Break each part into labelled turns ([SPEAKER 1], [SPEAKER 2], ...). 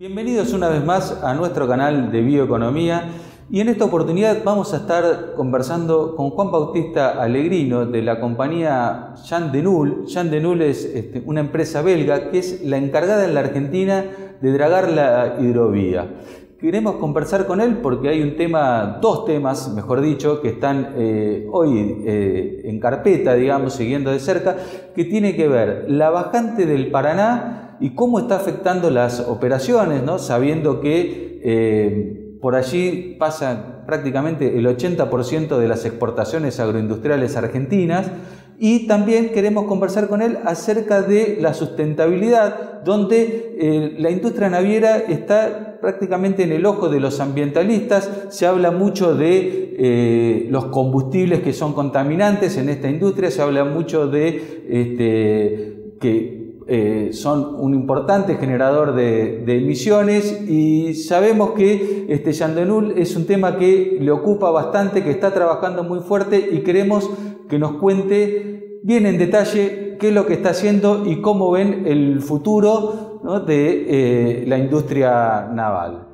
[SPEAKER 1] Bienvenidos una vez más a nuestro canal de Bioeconomía y en esta oportunidad vamos a estar conversando con Juan Bautista Alegrino de la compañía Jean Denul. Jean Denul es este, una empresa belga que es la encargada en la Argentina de dragar la hidrovía. Queremos conversar con él porque hay un tema, dos temas, mejor dicho, que están eh, hoy eh, en carpeta, digamos, siguiendo de cerca, que tiene que ver la bajante del Paraná y cómo está afectando las operaciones, ¿no? sabiendo que eh, por allí pasa prácticamente el 80% de las exportaciones agroindustriales argentinas. Y también queremos conversar con él acerca de la sustentabilidad, donde eh, la industria naviera está prácticamente en el ojo de los ambientalistas. Se habla mucho de eh, los combustibles que son contaminantes en esta industria, se habla mucho de este, que eh, son un importante generador de, emisiones y sabemos que este Yandenul es un tema que le ocupa bastante, que está trabajando muy fuerte y queremos que nos cuente bien en detalle qué es lo que está haciendo y cómo ven el futuro de eh, la industria naval.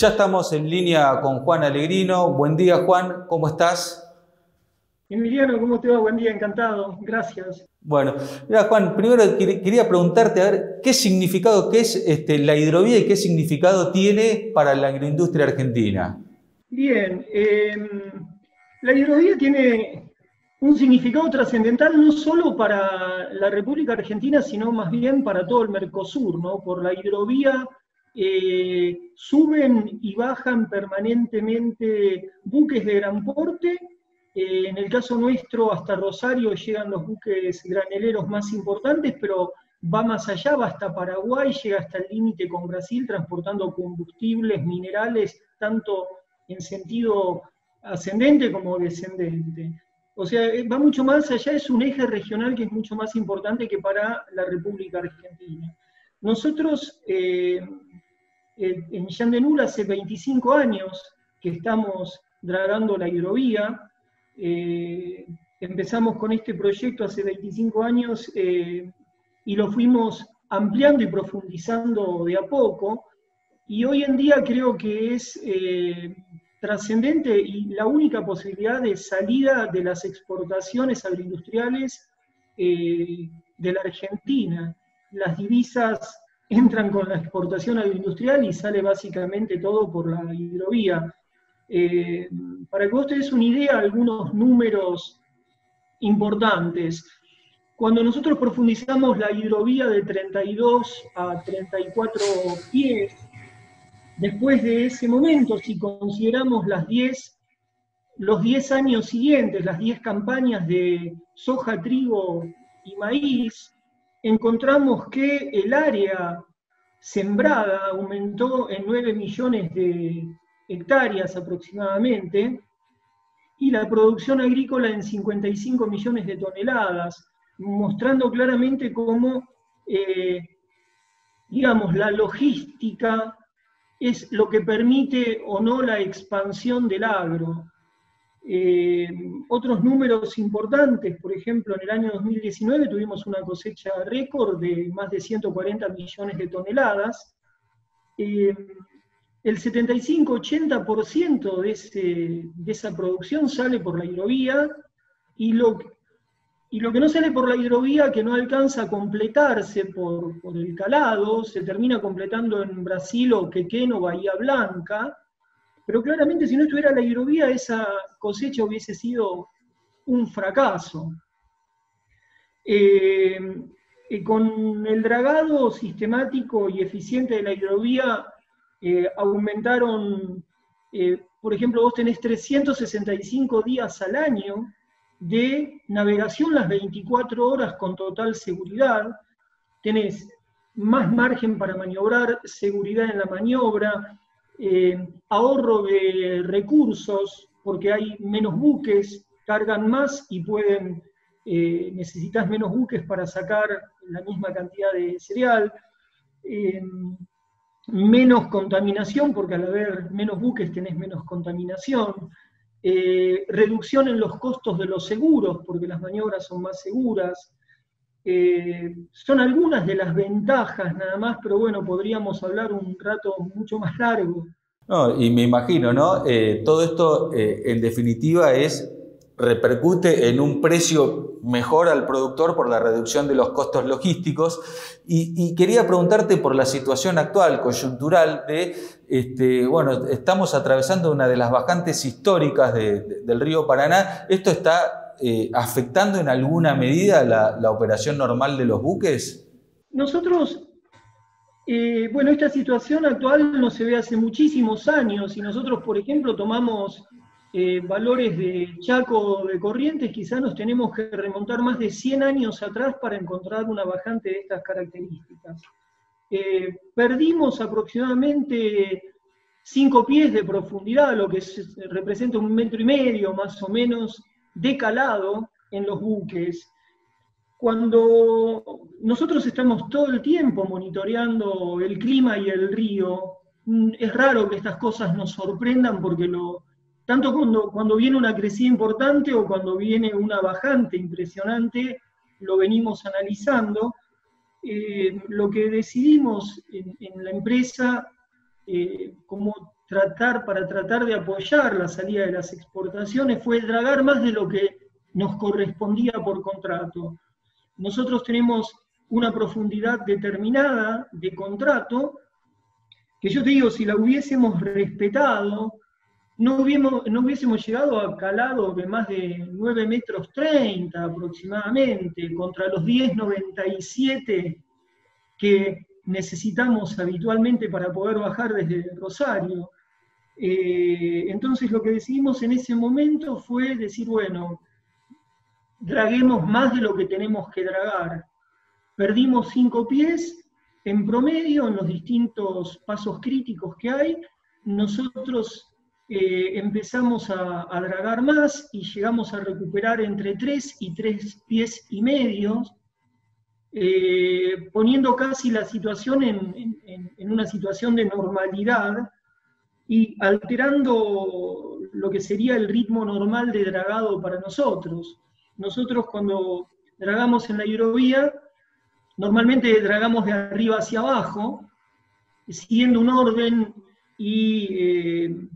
[SPEAKER 1] Ya estamos en línea con Juan Alegrino. Buen día, Juan, ¿cómo estás?
[SPEAKER 2] Emiliano, ¿cómo te va? Buen día, encantado. Gracias.
[SPEAKER 1] Bueno, mira, Juan, primero quería preguntarte a ver qué significado, qué es este, la hidrovía y qué significado tiene para la agroindustria argentina.
[SPEAKER 2] Bien, em, la hidrovía tiene un significado trascendental no solo para la República Argentina, sino más bien para todo el Mercosur, ¿no? Por la hidrovía eh, suben y bajan permanentemente buques de gran porte. Eh, en el caso nuestro, hasta Rosario llegan los buques graneleros más importantes, pero va más allá, va hasta Paraguay, llega hasta el límite con Brasil, transportando combustibles, minerales, tanto en sentido ascendente como descendente. O sea, eh, va mucho más allá, es un eje regional que es mucho más importante que para la República Argentina. Nosotros en Yandenul hace 25 años que estamos dragando la hidrovía. Eh, empezamos con este proyecto hace 25 años eh, y lo fuimos ampliando y profundizando de a poco. Y hoy en día creo que es eh, trascendente y la única posibilidad de salida de las exportaciones agroindustriales de la Argentina. Las divisas entran con la exportación agroindustrial y sale básicamente todo por la hidrovía. Eh, para que vos te des una idea, algunos números importantes. Cuando nosotros profundizamos la hidrovía de 32 a 34 pies, después de ese momento, si consideramos las 10, los 10 años siguientes, las 10 campañas de soja, trigo y maíz, encontramos que el área sembrada aumentó en 9 millones de hectáreas aproximadamente y la producción agrícola en 55 millones de toneladas, mostrando claramente cómo, eh, digamos, la logística es lo que permite o no la expansión del agro. Eh, otros números importantes, por ejemplo, en el año 2019 tuvimos una cosecha récord de más de 140 millones de toneladas. Eh, el 75-80% de, de, esa producción sale por la hidrovía y lo, y lo que no sale por la hidrovía, que no alcanza a completarse por, por el calado, se termina completando en Brasil o Quequén o Bahía Blanca, pero claramente si no estuviera la hidrovía, esa cosecha hubiese sido un fracaso. Eh, con el dragado sistemático y eficiente de la hidrovía, eh, aumentaron, eh, por ejemplo, vos tenés 365 días al año de navegación las 24 horas con total seguridad, tenés más margen para maniobrar, seguridad en la maniobra, eh, ahorro de recursos, porque hay menos buques, cargan más y pueden, eh, necesitas menos buques para sacar la misma cantidad de cereal, eh, menos contaminación, porque al haber menos buques tenés menos contaminación, reducción en los costos de los seguros, porque las maniobras son más seguras. Eh, son algunas de las ventajas nada más, pero bueno, podríamos hablar un rato mucho más largo.
[SPEAKER 1] No, y me imagino, ¿no? Eh, todo esto, en definitiva, es repercute en un precio mejor al productor por la reducción de los costos logísticos. Y, quería preguntarte por la situación actual, coyuntural, de, este, bueno, estamos atravesando una de las bajantes históricas del río Paraná. ¿Esto está eh, afectando en alguna medida la, operación normal de los buques?
[SPEAKER 2] Nosotros, eh, bueno, esta situación actual no se ve hace muchísimos años y nosotros, por ejemplo, tomamos eh, valores de Chaco de Corrientes, quizás nos tenemos que remontar más de 100 años atrás para encontrar una bajante de estas características. Eh, perdimos aproximadamente 5 pies de profundidad, lo que representa un metro y medio más o menos de calado en los buques. Cuando nosotros estamos todo el tiempo monitoreando el clima y el río, mm, es raro que estas cosas nos sorprendan porque lo, tanto cuando, cuando viene una crecida importante o cuando viene una bajante impresionante, lo venimos analizando. Eh, lo que decidimos en, la empresa, eh, como tratar, para tratar de apoyar la salida de las exportaciones, fue dragar más de lo que nos correspondía por contrato. Nosotros tenemos una profundidad determinada de contrato, que yo digo, si la hubiésemos respetado, no hubiésemos, llegado a calado de más de 9 metros 30 aproximadamente, contra los 10,97 que necesitamos habitualmente para poder bajar desde Rosario. Eh, entonces lo que decidimos en ese momento fue decir, bueno, draguemos más de lo que tenemos que dragar. Perdimos 5 pies en promedio en los distintos pasos críticos que hay. Nosotros eh, empezamos a, dragar más y llegamos a recuperar entre 3 y 3 pies y medio, eh, poniendo casi la situación en, una situación de normalidad y alterando lo que sería el ritmo normal de dragado para nosotros. Nosotros cuando dragamos en la hidrovía, normalmente dragamos de arriba hacia abajo, siguiendo un orden y eh,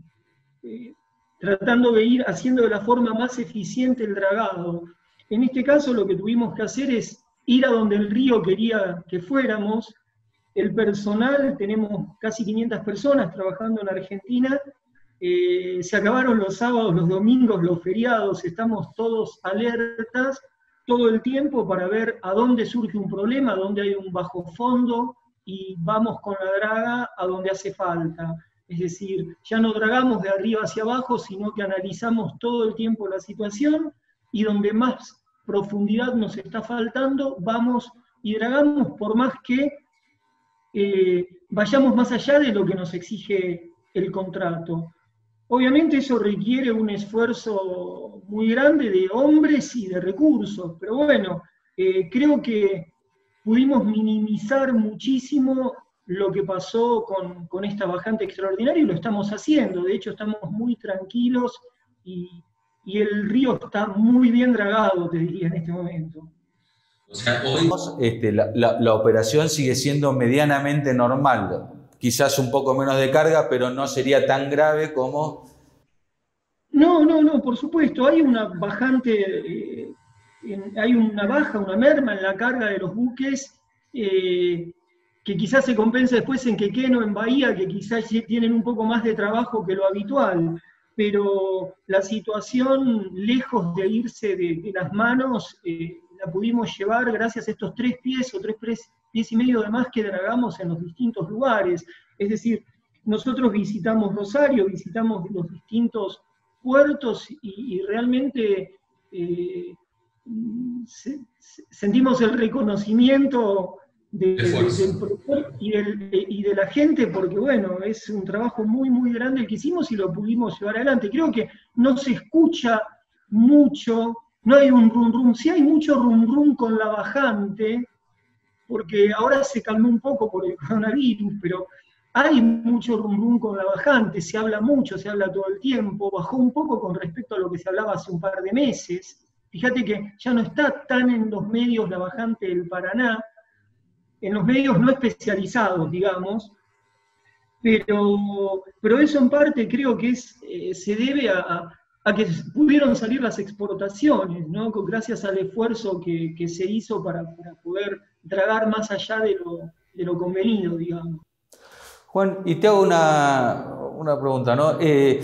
[SPEAKER 2] eh, tratando de ir haciendo de la forma más eficiente el dragado. En este caso lo que tuvimos que hacer es ir a donde el río quería que fuéramos. El personal, tenemos casi 500 personas trabajando en Argentina, eh, se acabaron los sábados, los domingos, los feriados, estamos todos alertas todo el tiempo para ver a dónde surge un problema, a dónde hay un bajo fondo y vamos con la draga a donde hace falta. Es decir, ya no dragamos de arriba hacia abajo, sino que analizamos todo el tiempo la situación y donde más profundidad nos está faltando, vamos y dragamos por más que eh, vayamos más allá de lo que nos exige el contrato. Obviamente eso requiere un esfuerzo muy grande de hombres y de recursos, pero bueno, eh, creo que pudimos minimizar muchísimo lo que pasó con, esta bajante extraordinaria y lo estamos haciendo. De hecho, estamos muy tranquilos y, el río está muy bien dragado, te diría, en este momento.
[SPEAKER 1] O sea, hoy este, la, operación sigue siendo medianamente normal. Quizás un poco menos de carga, pero no sería tan grave como...
[SPEAKER 2] No, no, no, por supuesto. Hay una bajante, eh, hay una baja, una merma en la carga de los buques. Eh, que quizás se compensa después en Quequeno, en Bahía, que quizás tienen un poco más de trabajo que lo habitual, pero la situación, lejos de irse de, las manos, eh, la pudimos llevar gracias a estos tres pies o tres pies y medio de más que dragamos en los distintos lugares. Es decir, nosotros visitamos Rosario, visitamos los distintos puertos y, realmente eh, sentimos el reconocimiento de, del y, y, de la gente, porque bueno, es un trabajo muy, muy grande el que hicimos y lo pudimos llevar adelante. Creo que no se escucha mucho, no hay un rum rum, sí hay mucho rum rum con la bajante, porque ahora se calmó un poco por el coronavirus, pero hay mucho rum con la bajante, se habla mucho, se habla todo el tiempo, bajó un poco con respecto a lo que se hablaba hace un par de meses. Fíjate que ya no está tan en los medios la bajante del Paraná, en los medios no especializados, digamos, pero, pero eso en parte creo que eh, se debe a, que pudieron salir las exportaciones, ¿no? gracias al esfuerzo que, se hizo para, poder tragar más allá de lo, de lo convenido, digamos.
[SPEAKER 1] Juan, y te hago una, pregunta, ¿no? Eh,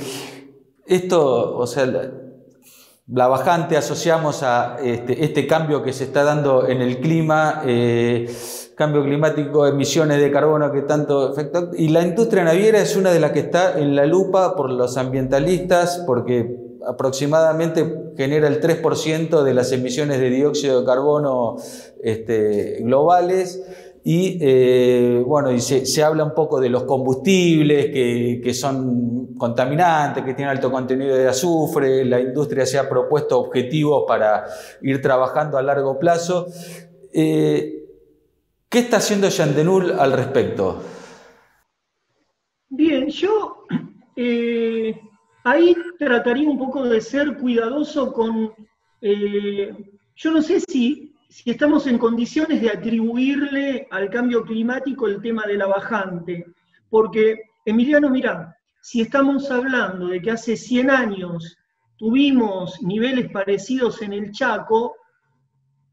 [SPEAKER 1] esto, o sea, la, bajante asociamos a este, este, cambio que se está dando en el clima, eh, cambio climático, emisiones de carbono que tanto afectan, y la industria naviera es una de las que está en la lupa por los ambientalistas, porque aproximadamente genera el 3% de las emisiones de dióxido de carbono este, globales. Y eh, bueno, y se, habla un poco de los combustibles que, son contaminantes, que tienen alto contenido de azufre, la industria se ha propuesto objetivos para ir trabajando a largo plazo. Eh, ¿Qué está haciendo Yandenul al respecto?
[SPEAKER 2] Bien, yo eh, ahí trataría un poco de ser cuidadoso con, yo no sé si si estamos en condiciones de atribuirle al cambio climático el tema de la bajante. Porque, Emiliano, mira, si estamos hablando de que hace 100 años tuvimos niveles parecidos en el Chaco,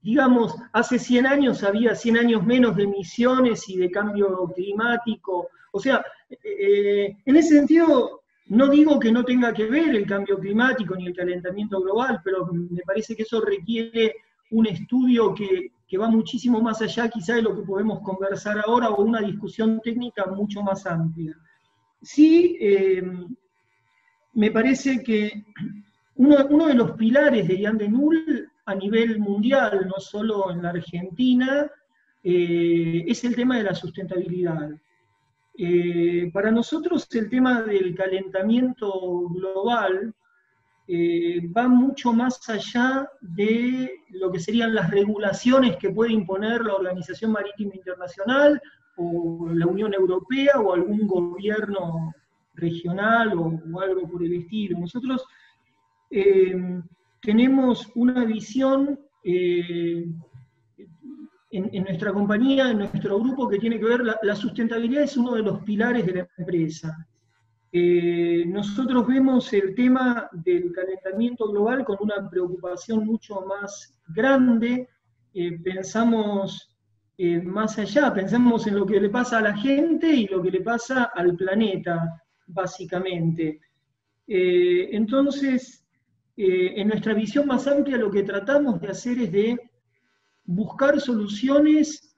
[SPEAKER 2] digamos, hace 100 años había 100 años menos de emisiones y de cambio climático. O sea, eh, en ese sentido, no digo que no tenga que ver el cambio climático ni el calentamiento global, pero me parece que eso requiere un estudio que, va muchísimo más allá quizá de lo que podemos conversar ahora o una discusión técnica mucho más amplia. Sí, eh, me parece que uno, de los pilares de Ian de Null a nivel mundial, no solo en la Argentina, eh, es el tema de la sustentabilidad. Eh, para nosotros el tema del calentamiento global eh, va mucho más allá de lo que serían las regulaciones que puede imponer la Organización Marítima Internacional o la Unión Europea o algún gobierno regional o, algo por el estilo. Nosotros eh, tenemos una visión en, nuestra compañía, en nuestro grupo, que tiene que ver, la sustentabilidad es uno de los pilares de la empresa. Eh, nosotros vemos el tema del calentamiento global con una preocupación mucho más grande, eh, pensamos eh, más allá, pensamos en lo que le pasa a la gente y lo que le pasa al planeta, básicamente. entonces, en nuestra visión más amplia lo que tratamos de hacer es de buscar soluciones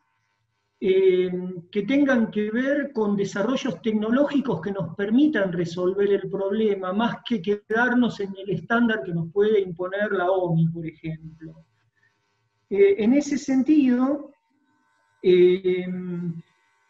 [SPEAKER 2] eh, que tengan que ver con desarrollos tecnológicos que nos permitan resolver el problema, más que quedarnos en el estándar que nos puede imponer la OMI, por ejemplo. Eh, en ese sentido, eh,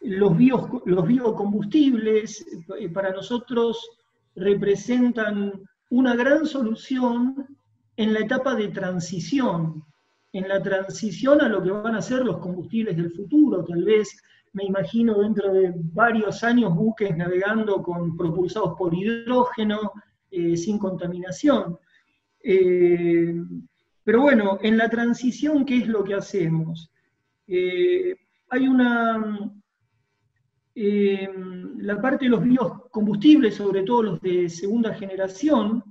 [SPEAKER 2] los, los biocombustibles para nosotros representan una gran solución en la etapa de transición en la transición a lo que van a ser los combustibles del futuro. Tal vez me imagino dentro de varios años buques navegando con propulsados por hidrógeno, eh, sin contaminación. Eh, pero bueno, en la transición, ¿qué es lo que hacemos? Eh, hay una... la parte de los biocombustibles, sobre todo los de segunda generación,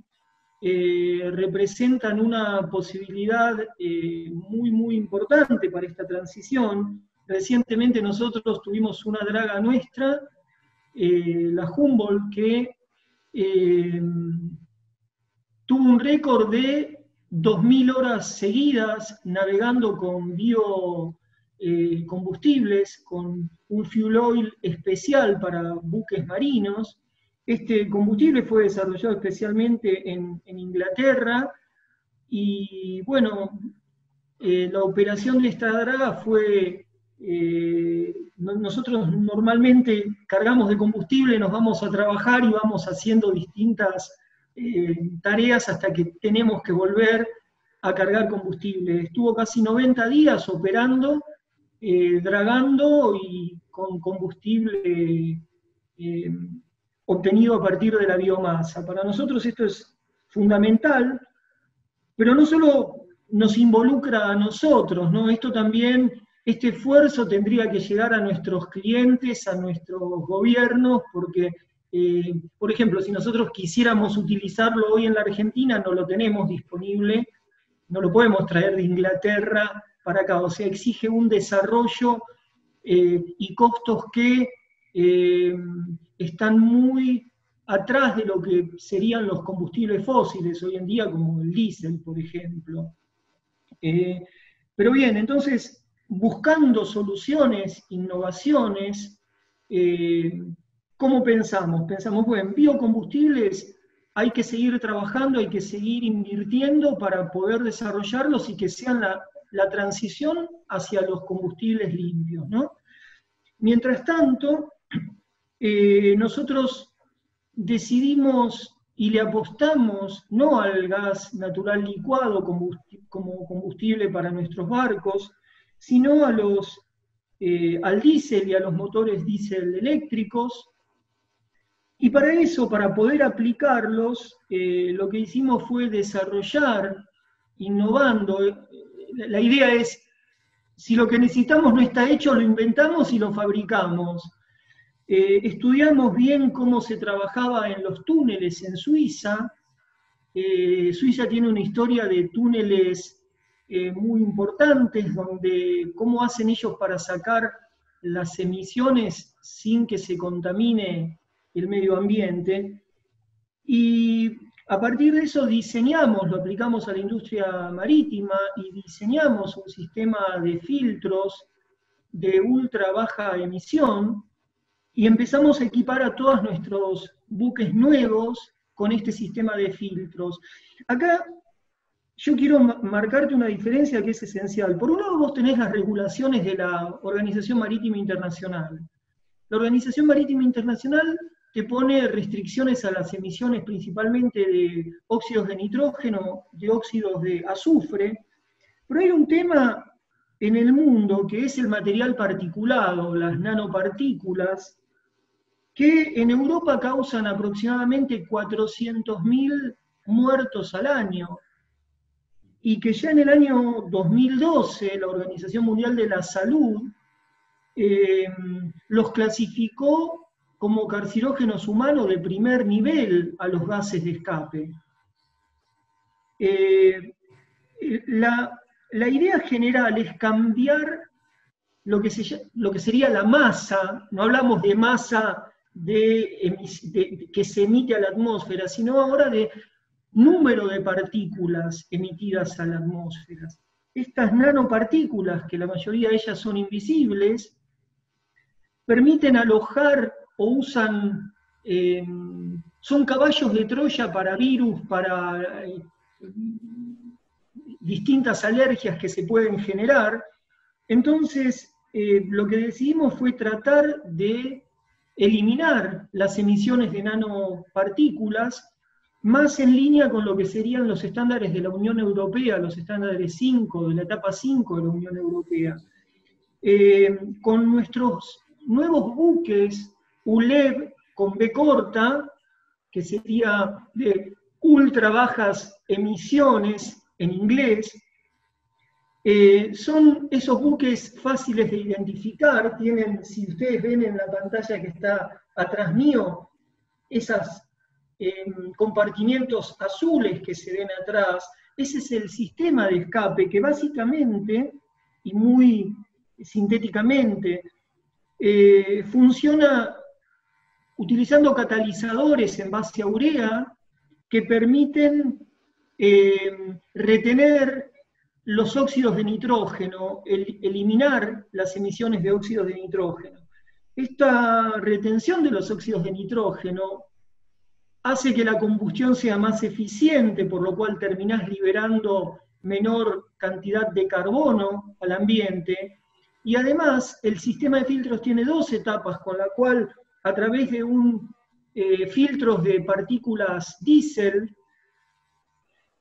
[SPEAKER 2] eh, representan una posibilidad eh, muy, muy importante para esta transición. Recientemente nosotros tuvimos una draga nuestra, eh, la Humboldt, que tuvo un récord de 2.000 horas seguidas navegando con biocombustibles, con un fuel oil especial para buques marinos, este combustible fue desarrollado especialmente en, Inglaterra y bueno, eh, la operación de esta draga fue, eh, nosotros normalmente cargamos de combustible, nos vamos a trabajar y vamos haciendo distintas eh, tareas hasta que tenemos que volver a cargar combustible. Estuvo casi 90 días operando, dragando y con combustible obtenido a partir de la biomasa. Para nosotros esto es fundamental, pero no solo nos involucra a nosotros, ¿no? Esto también, este esfuerzo tendría que llegar a nuestros clientes, a nuestros gobiernos, porque, eh, por ejemplo, si nosotros quisiéramos utilizarlo hoy en la Argentina, no lo tenemos disponible, no lo podemos traer de Inglaterra para acá, o sea, exige un desarrollo eh, y costos que eh, están muy atrás de lo que serían los combustibles fósiles hoy en día, como el diésel, por ejemplo. Eh, pero bien, entonces, buscando soluciones, innovaciones, ¿cómo pensamos? Pensamos, bueno, biocombustibles hay que seguir trabajando, hay que seguir invirtiendo para poder desarrollarlos y que sean la, la transición hacia los combustibles limpios. ¿no? Mientras tanto, eh, nosotros decidimos y le apostamos no al gas natural licuado como combustible para nuestros barcos, sino a los, eh, al diésel y a los motores diésel eléctricos. Y para eso, para poder aplicarlos, eh, lo que hicimos fue desarrollar, innovando. La idea es, si lo que necesitamos no está hecho, lo inventamos y lo fabricamos. Eh, estudiamos bien cómo se trabajaba en los túneles en Suiza. Eh, Suiza tiene una historia de túneles eh, muy importantes, donde cómo hacen ellos para sacar las emisiones sin que se contamine el medio ambiente. Y a partir de eso diseñamos, lo aplicamos a la industria marítima y diseñamos un sistema de filtros de ultra baja emisión y empezamos a equipar a todos nuestros buques nuevos con este sistema de filtros. Acá yo quiero marcarte una diferencia que es esencial. Por un lado vos tenés las regulaciones de la Organización Marítima Internacional. La Organización Marítima Internacional te pone restricciones a las emisiones principalmente de óxidos de nitrógeno, de óxidos de azufre, pero hay un tema en el mundo que es el material particulado, las nanopartículas, que en Europa causan aproximadamente 400.000 muertos al año, y que ya en el año 2012 la Organización Mundial de la Salud eh, los clasificó como carcinógenos humanos de primer nivel a los gases de escape. Eh, la, idea general es cambiar lo que, lo que sería la masa, no hablamos de masa de, que se emite a la atmósfera, sino ahora de número de partículas emitidas a la atmósfera. Estas nanopartículas, que la mayoría de ellas son invisibles, permiten alojar o usan, eh, son caballos de Troya para virus, para eh, distintas alergias que se pueden generar. Entonces, eh, lo que decidimos fue tratar de eliminar las emisiones de nanopartículas más en línea con lo que serían los estándares de la Unión Europea, los estándares 5, de la etapa 5 de la Unión Europea. Eh, con nuestros nuevos buques ULEV con B corta, que sería de ultra bajas emisiones en inglés, eh, son esos buques fáciles de identificar, tienen, si ustedes ven en la pantalla que está atrás mío, esos em, compartimientos azules que se ven atrás, ese es el sistema de escape que básicamente y muy sintéticamente eh, funciona utilizando catalizadores en base a urea que permiten em, retener los óxidos de nitrógeno, eliminar las emisiones de óxidos de nitrógeno. Esta retención de los óxidos de nitrógeno hace que la combustión sea más eficiente, por lo cual terminás liberando menor cantidad de carbono al ambiente. Y además, el sistema de filtros tiene dos etapas, con la cual a través de un eh, filtros de partículas diésel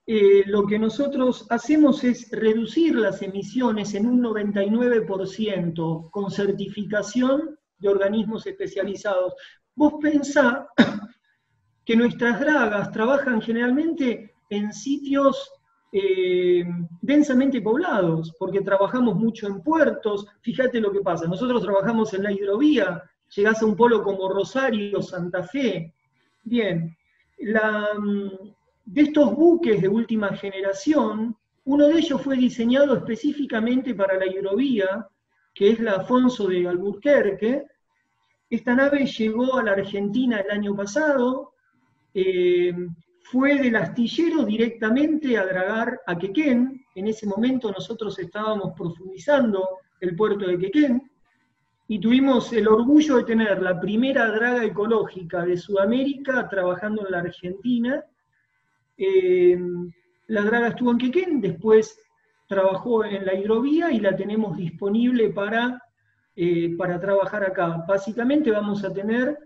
[SPEAKER 2] eh, lo que nosotros hacemos es reducir las emisiones en un 99% con certificación de organismos especializados. vos pensá que nuestras dragas trabajan generalmente en sitios eh, densamente poblados, porque trabajamos mucho en puertos. Fíjate lo que pasa, nosotros trabajamos en la hidrovía, llegás a un polo como Rosario, Santa Fe. Bien, mm, de estos buques de última generación, uno de ellos fue diseñado específicamente para la hidrovía, que es la Afonso de Alburquerque. Esta nave llegó a la Argentina el año pasado, eh, fue del astillero directamente a dragar a Quequén. En ese momento nosotros estábamos profundizando el puerto de Quequén y tuvimos el orgullo de tener la primera draga ecológica de Sudamérica trabajando en la Argentina. Eh, la draga estuvo en Quequén, después trabajó en la hidrovía y la tenemos disponible para, eh, para trabajar acá. Básicamente vamos a tener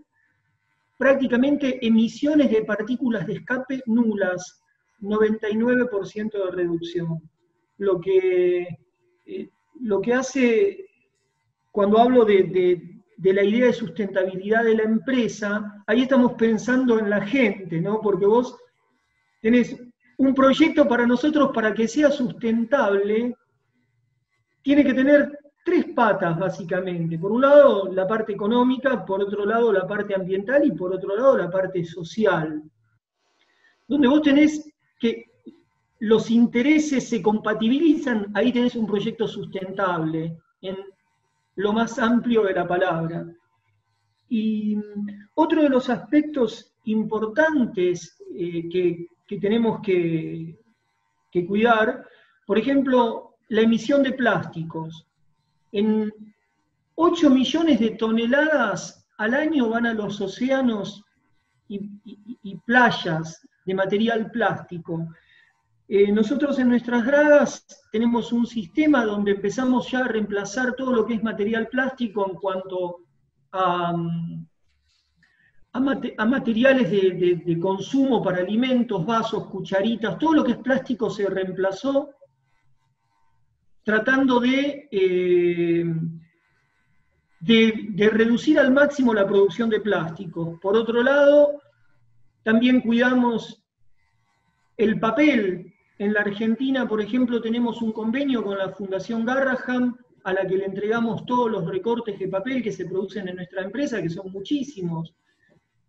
[SPEAKER 2] prácticamente emisiones de partículas de escape nulas, 99% de reducción. Lo que, eh, lo que hace, cuando hablo de, la idea de sustentabilidad de la empresa, ahí estamos pensando en la gente, ¿no? Porque vos tenés un proyecto para nosotros para que sea sustentable, tiene que tener tres patas básicamente. Por un lado la parte económica, por otro lado la parte ambiental y por otro lado la parte social. Donde vos tenés que los intereses se compatibilizan, ahí tenés un proyecto sustentable, en lo más amplio de la palabra. Y otro de los aspectos importantes eh, que, tenemos que, que cuidar, por ejemplo, la emisión de plásticos en 8 millones de toneladas al año van a los océanos y, playas de material plástico. Eh, nosotros en nuestras dragas tenemos un sistema donde empezamos ya a reemplazar todo lo que es material plástico en cuanto a, materiales de, consumo para alimentos, vasos, cucharitas, todo lo que es plástico se reemplazó tratando eh, de, de, reducir al máximo la producción de plástico. Por otro lado, también cuidamos el papel. En la Argentina, por ejemplo, tenemos un convenio con la Fundación Garraham, a la que le entregamos todos los recortes de papel que se producen en nuestra empresa, que son muchísimos.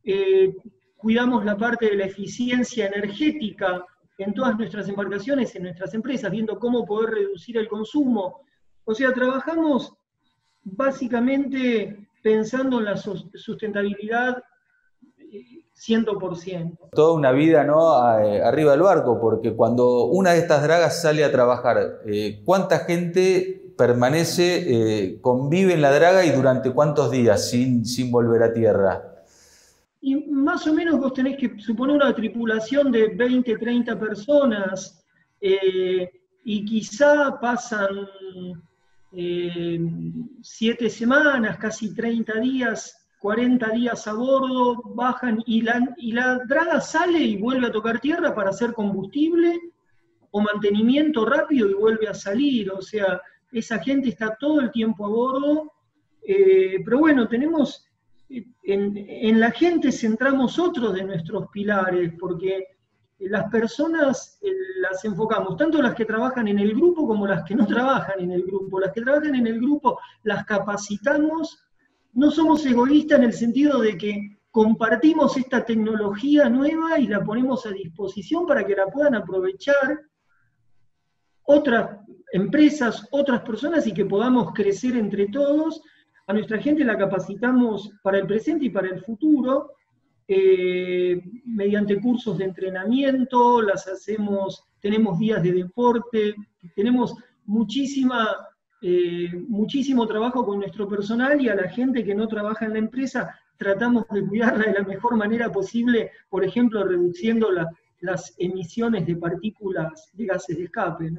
[SPEAKER 2] Eh, cuidamos la parte de la eficiencia energética en todas nuestras embarcaciones, en nuestras empresas, viendo cómo poder reducir el consumo. O sea, trabajamos básicamente pensando en la sustentabilidad 100%.
[SPEAKER 1] Eh, Toda una vida ¿no? Eh, arriba del barco, porque cuando una de estas dragas sale a trabajar, ¿cuánta gente permanece, convive en la draga y durante cuántos días sin volver a tierra?
[SPEAKER 2] Y más o menos vos tenés que suponer una tripulación de 20, 30 personas, eh, y quizá pasan eh, 7 semanas, casi 30 días, 40 días a bordo, bajan y la, y la draga sale y vuelve a tocar tierra para hacer combustible o mantenimiento rápido y vuelve a salir. O sea, esa gente está todo el tiempo a bordo. Eh, pero bueno, tenemos en, la gente centramos otros de nuestros pilares, porque las personas eh, las enfocamos, tanto las que trabajan en el grupo como las que no trabajan en el grupo. Las que trabajan en el grupo las capacitamos, no somos egoístas en el sentido de que compartimos esta tecnología nueva y la ponemos a disposición para que la puedan aprovechar otras empresas, otras personas y que podamos crecer entre todos a nuestra gente la capacitamos para el presente y para el futuro eh, mediante cursos de entrenamiento, las hacemos, tenemos días de deporte, tenemos muchísima, eh, muchísimo trabajo con nuestro personal y a la gente que no trabaja en la empresa tratamos de cuidarla de la mejor manera posible, por ejemplo, reduciendo las emisiones de partículas de gases de escape.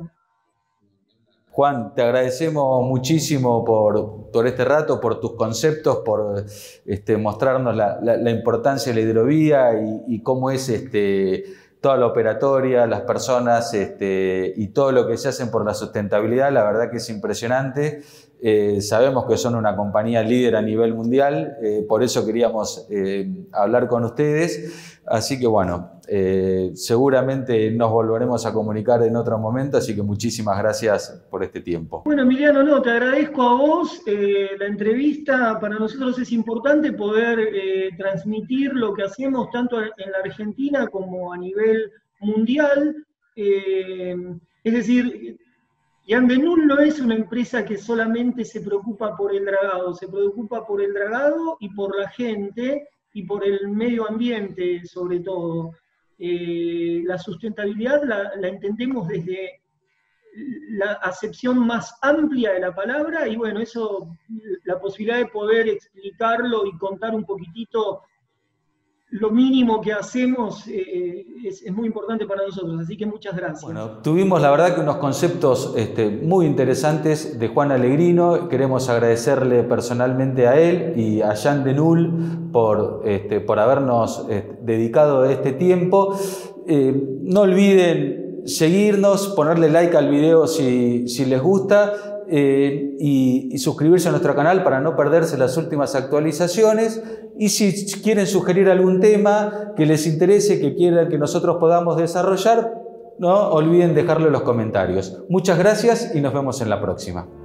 [SPEAKER 1] Juan, te agradecemos muchísimo por, este rato, por tus conceptos, por este, mostrarnos la, importancia de la hidrovía y, cómo es este, toda la operatoria, las personas este, y todo lo que se hacen por la sustentabilidad, la verdad que es impresionante. Eh, sabemos que son una compañía líder a nivel mundial, eh, por eso queríamos eh, hablar con ustedes. Así que bueno, seguramente nos volveremos a comunicar en otro momento, así que muchísimas gracias por este tiempo.
[SPEAKER 2] Bueno, Emiliano, no, te agradezco a vos la entrevista. Para nosotros es importante poder transmitir lo que hacemos tanto en la Argentina como a nivel mundial. es decir, y Andenul no es una empresa que solamente se preocupa por el dragado, se preocupa por el dragado y por la gente y por el medio ambiente sobre todo. Eh, la sustentabilidad la, entendemos desde la acepción más amplia de la palabra y bueno, eso, la posibilidad de poder explicarlo y contar un poquitito lo mínimo que hacemos eh, es, muy importante para nosotros, así que muchas gracias.
[SPEAKER 1] Bueno, tuvimos la verdad que unos conceptos este, muy interesantes de Juan Alegrino, queremos agradecerle personalmente a él y a Jean Denul por, este, por habernos este, dedicado este tiempo. Eh, no olviden seguirnos, ponerle like al video si, si les gusta eh, y, suscribirse a nuestro canal para no perderse las últimas actualizaciones. Y si quieren sugerir algún tema que les interese, que quieran que nosotros podamos desarrollar, no olviden dejarlo en los comentarios. Muchas gracias y nos vemos en la próxima.